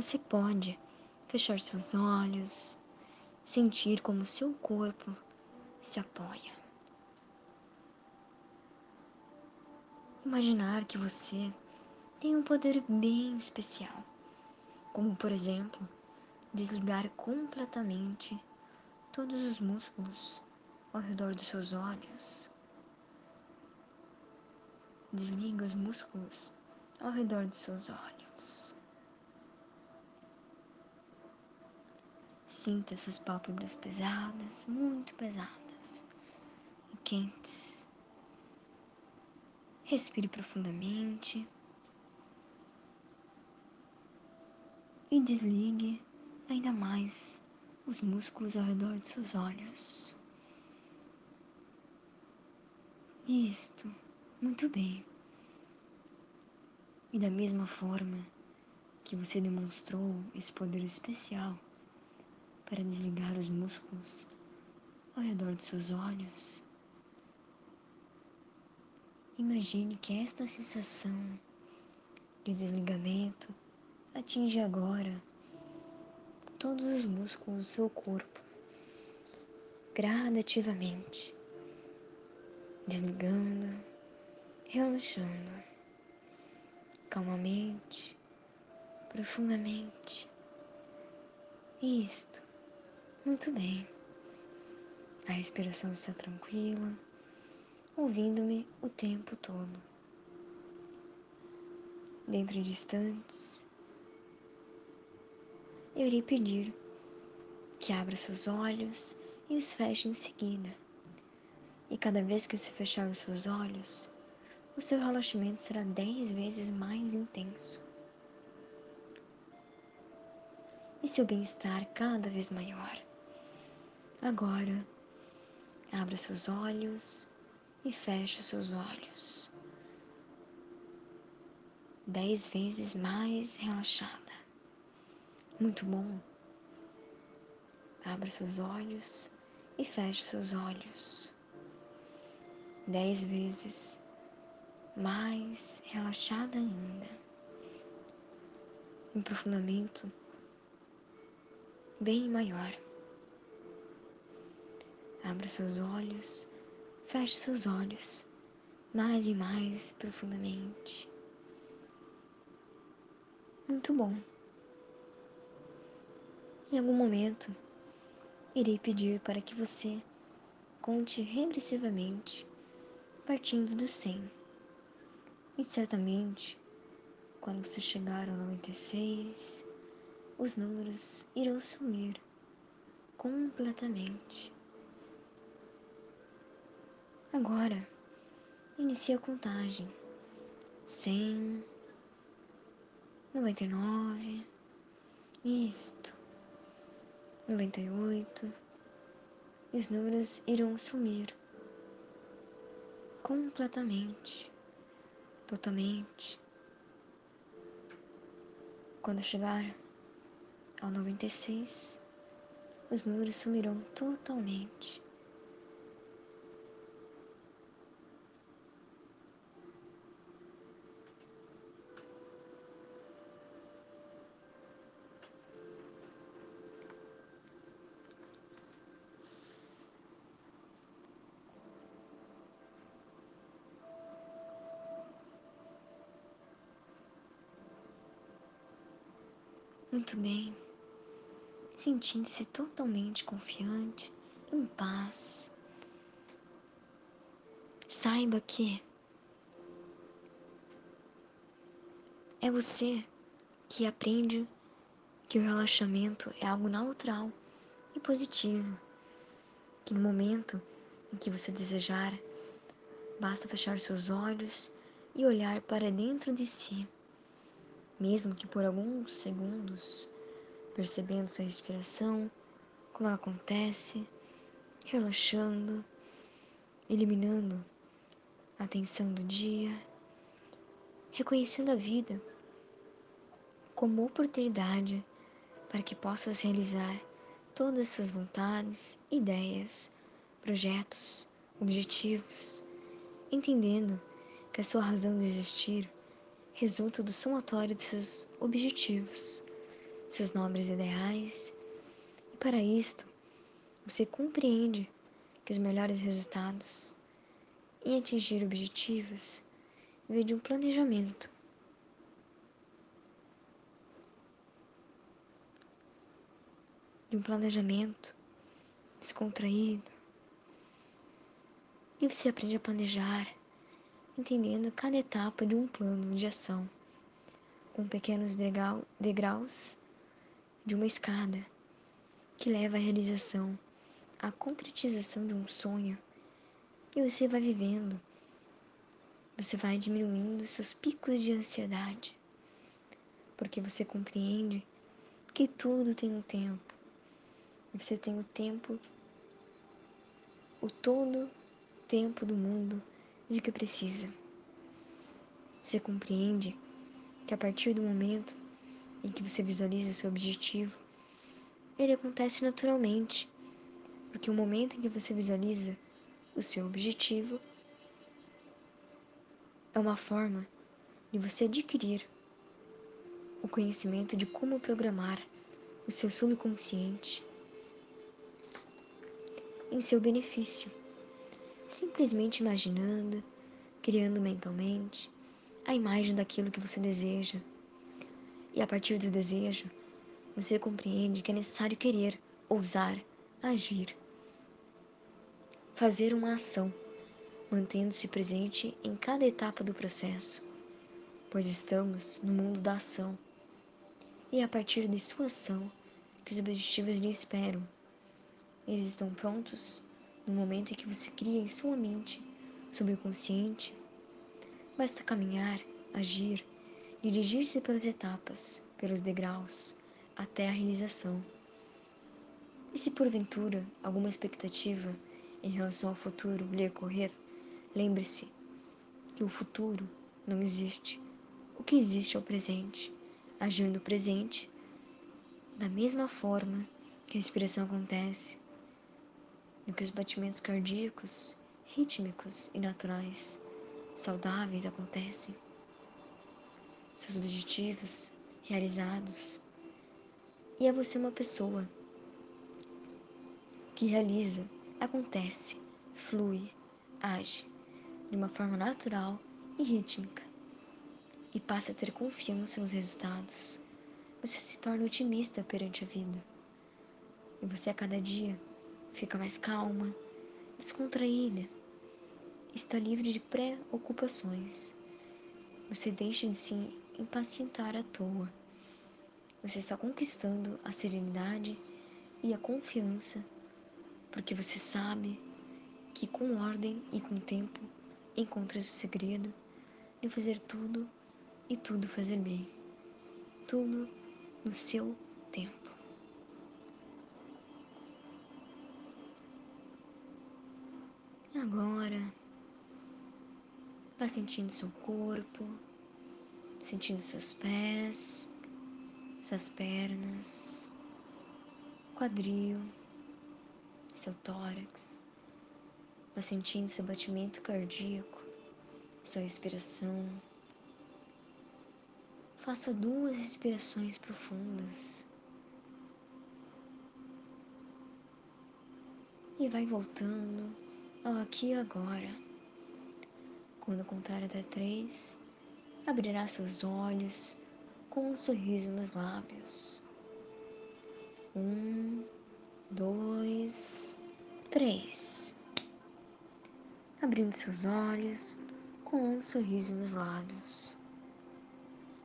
você pode fechar seus olhos, sentir como seu corpo se apoia. Imaginar que você tem um poder bem especial, como por exemplo, desligar completamente todos os músculos ao redor dos seus olhos. Desliga os músculos ao redor dos seus olhos. Sinta essas pálpebras pesadas, muito pesadas e quentes. Respire profundamente e desligue ainda mais os músculos ao redor de seus olhos. Isto, muito bem. E da mesma forma que você demonstrou esse poder especial para desligar os músculos ao redor de seus olhos, imagine que esta sensação de desligamento atinge agora todos os músculos do seu corpo, gradativamente, desligando, relaxando, calmamente, profundamente. Isto, muito bem. A respiração está tranquila, ouvindo-me o tempo todo. Dentro de instantes, eu irei pedir que abra seus olhos e os feche em seguida. E cada vez que você fechar os seus olhos, o seu relaxamento será dez vezes mais intenso. E seu bem-estar cada vez maior. Agora, abra seus olhos e feche seus olhos. Dez vezes mais relaxada. Muito bom. Abra seus olhos e feche seus olhos. Dez vezes mais relaxada ainda. Um profundamento bem maior. Abra seus olhos, feche seus olhos mais e mais profundamente. Muito bom. Em algum momento, irei pedir para que você conte regressivamente, partindo do 100. E certamente, quando você chegar ao 96, os números irão sumir completamente. Agora, inicie a contagem. 100, 99, isto noventa e oito, os números irão sumir completamente, totalmente. Quando chegar ao noventa e seis, os números sumirão totalmente. Muito bem, sentindo-se totalmente confiante, em paz. Saiba que é você que aprende que o relaxamento é algo natural e positivo, que no momento em que você desejar, basta fechar seus olhos e olhar para dentro de si mesmo que por alguns segundos, percebendo sua respiração, como ela acontece, relaxando, eliminando a tensão do dia, reconhecendo a vida como oportunidade para que possas realizar todas as suas vontades, ideias, projetos, objetivos, entendendo que a sua razão de existir resulta do somatório de seus objetivos, seus nobres ideais. E para isto, você compreende que os melhores resultados em atingir objetivos vêm de um planejamento. De um planejamento descontraído. E você aprende a planejar, entendendo cada etapa de um plano de ação, com pequenos degraus de uma escada que leva à realização, à concretização de um sonho. E você vai vivendo, você vai diminuindo seus picos de ansiedade, porque você compreende que tudo tem um tempo. Você tem o tempo, o todo tempo do mundo de que precisa. Você compreende que a partir do momento em que você visualiza seu objetivo, ele acontece naturalmente, porque o momento em que você visualiza o seu objetivo é uma forma de você adquirir o conhecimento de como programar o seu subconsciente em seu benefício, simplesmente imaginando, criando mentalmente a imagem daquilo que você deseja e a partir do desejo, você compreende que é necessário querer, ousar, agir, fazer uma ação, mantendo-se presente em cada etapa do processo, pois estamos no mundo da ação. E é a partir de sua ação que os objetivos lhe esperam. Eles estão prontos no momento em que você cria em sua mente subconsciente. Basta caminhar, agir, dirigir-se pelas etapas, pelos degraus, até a realização. E se porventura alguma expectativa em relação ao futuro lhe ocorrer, lembre-se que o futuro não existe. O que existe é o presente. Agir no presente, da mesma forma que a respiração acontece, do que os batimentos cardíacos, rítmicos e naturais, saudáveis acontecem seus objetivos realizados. E é você uma pessoa que realiza, acontece, flui, age de uma forma natural e rítmica e passa a ter confiança nos resultados. Você se torna otimista perante a vida. E você a cada dia fica mais calma, descontraída, está livre de preocupações. Você deixa de se impacientar à toa. Você está conquistando a serenidade e a confiança, porque você sabe que com ordem e com tempo encontras o segredo de fazer tudo e tudo fazer bem. Tudo no seu tempo. Agora, vá sentindo seu corpo sentindo seus pés, suas pernas, quadril, seu tórax. Vá sentindo seu batimento cardíaco, sua respiração. Faça duas respirações profundas. E vai voltando ao aqui e agora. Quando contar até três, abrirá seus olhos com um sorriso nos lábios. Um, dois, três. Abrindo seus olhos com um sorriso nos lábios.